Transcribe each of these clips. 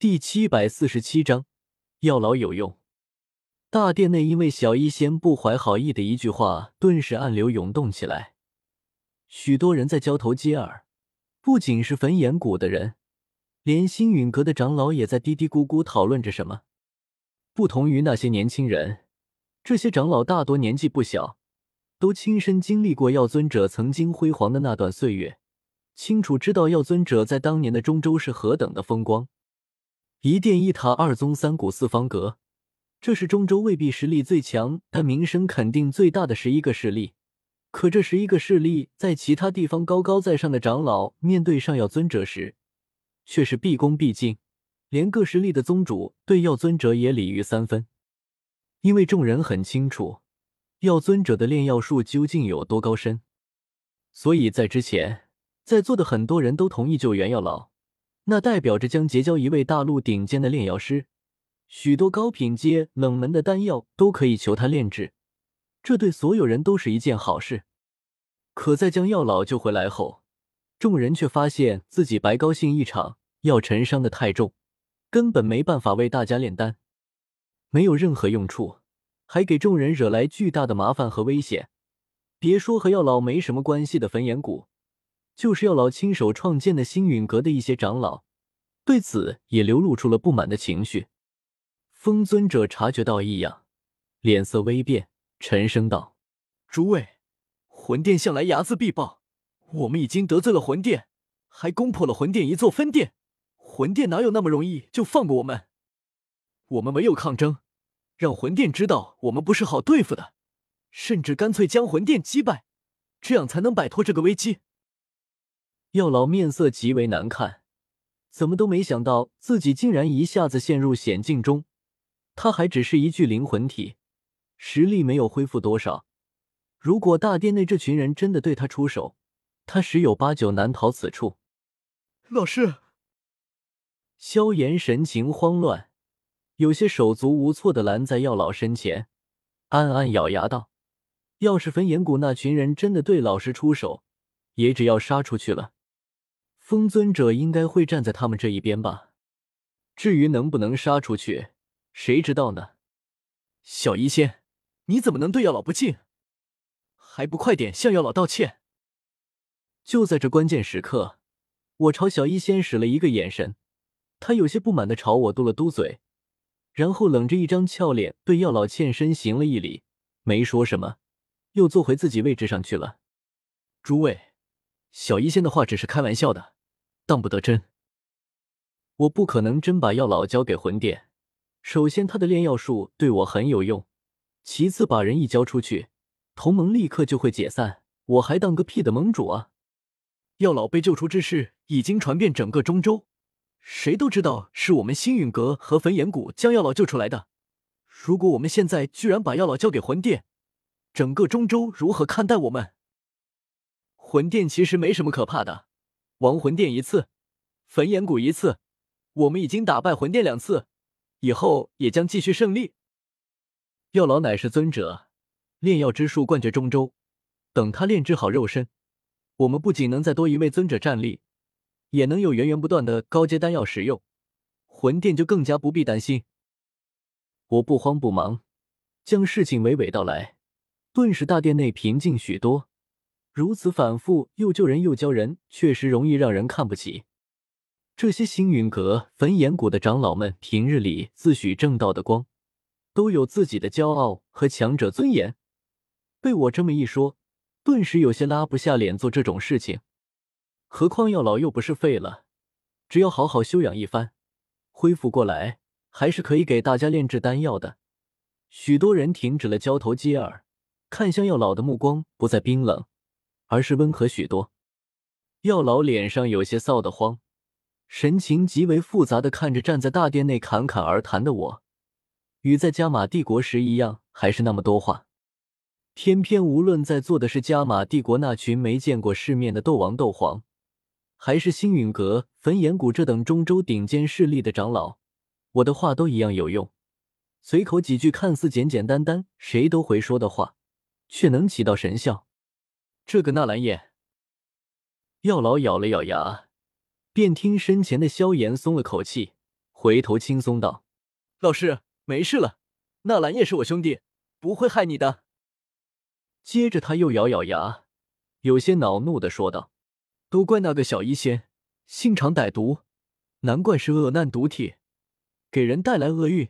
第七百四十七章，药老有用。大殿内因为小医仙不怀好意的一句话，顿时暗流涌动起来，许多人在交头接耳。不仅是焚炎谷的人，连星陨阁的长老也在嘀嘀咕咕讨论着什么。不同于那些年轻人，这些长老大多年纪不小，都亲身经历过药尊者曾经辉煌的那段岁月，清楚知道药尊者在当年的中州是何等的风光。一殿一塔，二宗三谷四方阁，这是中州未必实力最强，但名声肯定最大的十一个势力。可这十一个势力在其他地方高高在上的长老面对上药尊者时，却是毕恭毕敬，连各势力的宗主对药尊者也礼遇三分。因为众人很清楚药尊者的炼药术究竟有多高深，所以在之前在座的很多人都同意救援药老，那代表着将结交一位大陆顶尖的炼药师，许多高品阶冷门的丹药都可以求他炼制。这对所有人都是一件好事，可在将药老救回来后，众人却发现自己白高兴一场，药尘伤的太重，根本没办法为大家炼丹，没有任何用处，还给众人惹来巨大的麻烦和危险。别说和药老没什么关系的焚炎谷，就是药老亲手创建的星陨阁的一些长老，对此也流露出了不满的情绪。风尊者察觉到异样，脸色微变。沉声道：“诸位，魂殿向来睚眦必报，我们已经得罪了魂殿，还攻破了魂殿一座分殿，魂殿哪有那么容易就放过我们？我们唯有抗争，让魂殿知道我们不是好对付的，甚至干脆将魂殿击败，这样才能摆脱这个危机。”药老面色极为难看，怎么都没想到自己竟然一下子陷入险境中，他还只是一具灵魂体。实力没有恢复多少，如果大殿内这群人真的对他出手，他十有八九难逃此处。老师，萧炎神情慌乱，有些手足无措的拦在药老身前，暗暗咬牙道：“要是焚炎谷那群人真的对老师出手，也只要杀出去了。风尊者应该会站在他们这一边吧？至于能不能杀出去，谁知道呢？”小医仙。你怎么能对药老不敬？还不快点向药老道歉！就在这关键时刻，我朝小医仙使了一个眼神，他有些不满的朝我嘟了嘟嘴，然后冷着一张俏脸对药老欠身行了一礼，没说什么，又坐回自己位置上去了。诸位，小医仙的话只是开玩笑的，当不得真。我不可能真把药老交给魂殿。首先，他的炼药术对我很有用。其次，把人一交出去，同盟立刻就会解散，我还当个屁的盟主啊！药老被救出之事已经传遍整个中州，谁都知道是我们星陨阁和焚炎谷将药老救出来的。如果我们现在居然把药老交给魂殿，整个中州如何看待我们？魂殿其实没什么可怕的，亡魂殿一次，焚炎谷一次，我们已经打败魂殿两次，以后也将继续胜利。药老乃是尊者，炼药之术冠绝中州。等他炼制好肉身，我们不仅能再多一位尊者站立，也能有源源不断的高阶丹药使用，魂殿就更加不必担心。我不慌不忙，将事情娓娓道来，顿时大殿内平静许多。如此反复又救人又教人，确实容易让人看不起。这些星陨阁、焚炎谷的长老们，平日里自诩正道的光。都有自己的骄傲和强者尊严，被我这么一说，顿时有些拉不下脸做这种事情。何况药老又不是废了，只要好好休养一番，恢复过来，还是可以给大家炼制丹药的。许多人停止了交头接耳，看向药老的目光不再冰冷，而是温和许多。药老脸上有些臊得慌，神情极为复杂的看着站在大殿内侃侃而谈的我。与在加玛帝国时一样，还是那么多话。偏偏无论在座的是加玛帝国那群没见过世面的斗王、斗皇，还是星陨阁、焚炎谷这等中州顶尖势力的长老，我的话都一样有用。随口几句看似简简单单、谁都会说的话，却能起到神效。这个纳兰叶药老咬了咬牙，便听身前的萧炎松了口气，回头轻松道：“老师，没事了，纳兰叶是我兄弟，不会害你的。”接着他又咬咬牙，有些恼怒的说道：“都怪那个小医仙，心肠歹毒，难怪是恶难毒体，给人带来厄运。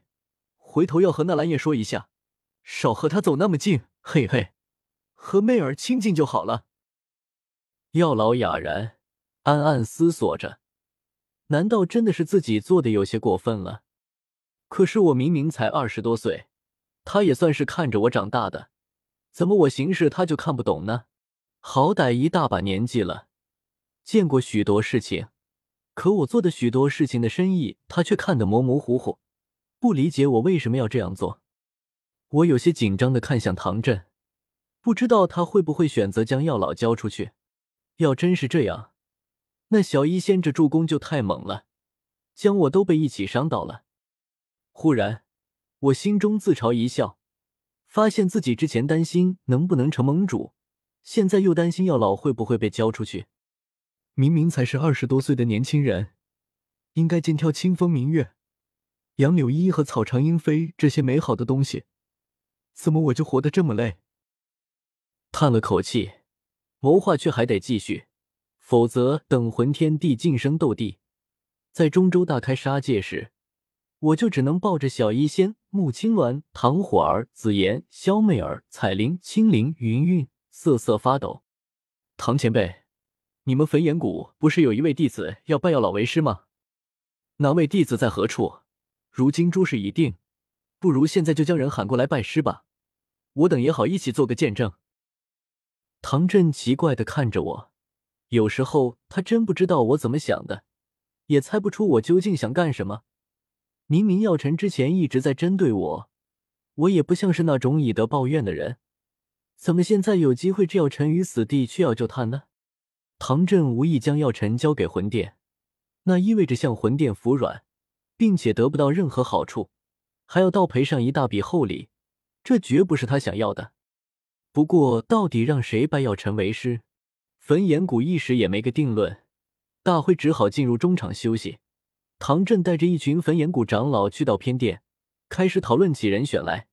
回头要和纳兰叶说一下，少和他走那么近。嘿嘿，和媚儿亲近就好了。”药老哑然，暗暗思索着：难道真的是自己做的有些过分了？可是我明明才二十多岁，他也算是看着我长大的。怎么我行事他就看不懂呢？好歹一大把年纪了，见过许多事情，可我做的许多事情的深意，他却看得模模糊糊，不理解我为什么要这样做。我有些紧张的看向唐振，不知道他会不会选择将药老交出去。要真是这样，那小医仙这助攻就太猛了，将我都被一起伤到了。忽然，我心中自嘲一笑。发现自己之前担心能不能成盟主，现在又担心药老会不会被交出去。明明才是二十多岁的年轻人，应该尽挑清风明月、杨柳依依和草长莺飞这些美好的东西，怎么我就活得这么累？叹了口气，谋划却还得继续，否则等魂天帝晋升斗帝，在中州大开杀戒时。我就只能抱着小医仙、穆青鸾、唐火儿、紫妍、萧媚儿、彩铃、青灵、云韵瑟瑟发抖。唐前辈，你们焚炎谷不是有一位弟子要拜药老为师吗？那位弟子在何处？如今诸事已定，不如现在就将人喊过来拜师吧，我等也好一起做个见证。唐振奇怪的看着我，有时候他真不知道我怎么想的，也猜不出我究竟想干什么。明明药尘之前一直在针对我，我也不像是那种以德报怨的人，怎么现在有机会置药晨于死地却要救他呢？唐振无意将药晨交给魂殿，那意味着向魂殿服软，并且得不到任何好处，还要倒赔上一大笔厚礼，这绝不是他想要的。不过，到底让谁拜药尘为师，焚炎谷一时也没个定论，大会只好进入中场休息。唐震带着一群焚炎谷长老去到偏殿，开始讨论起人选来。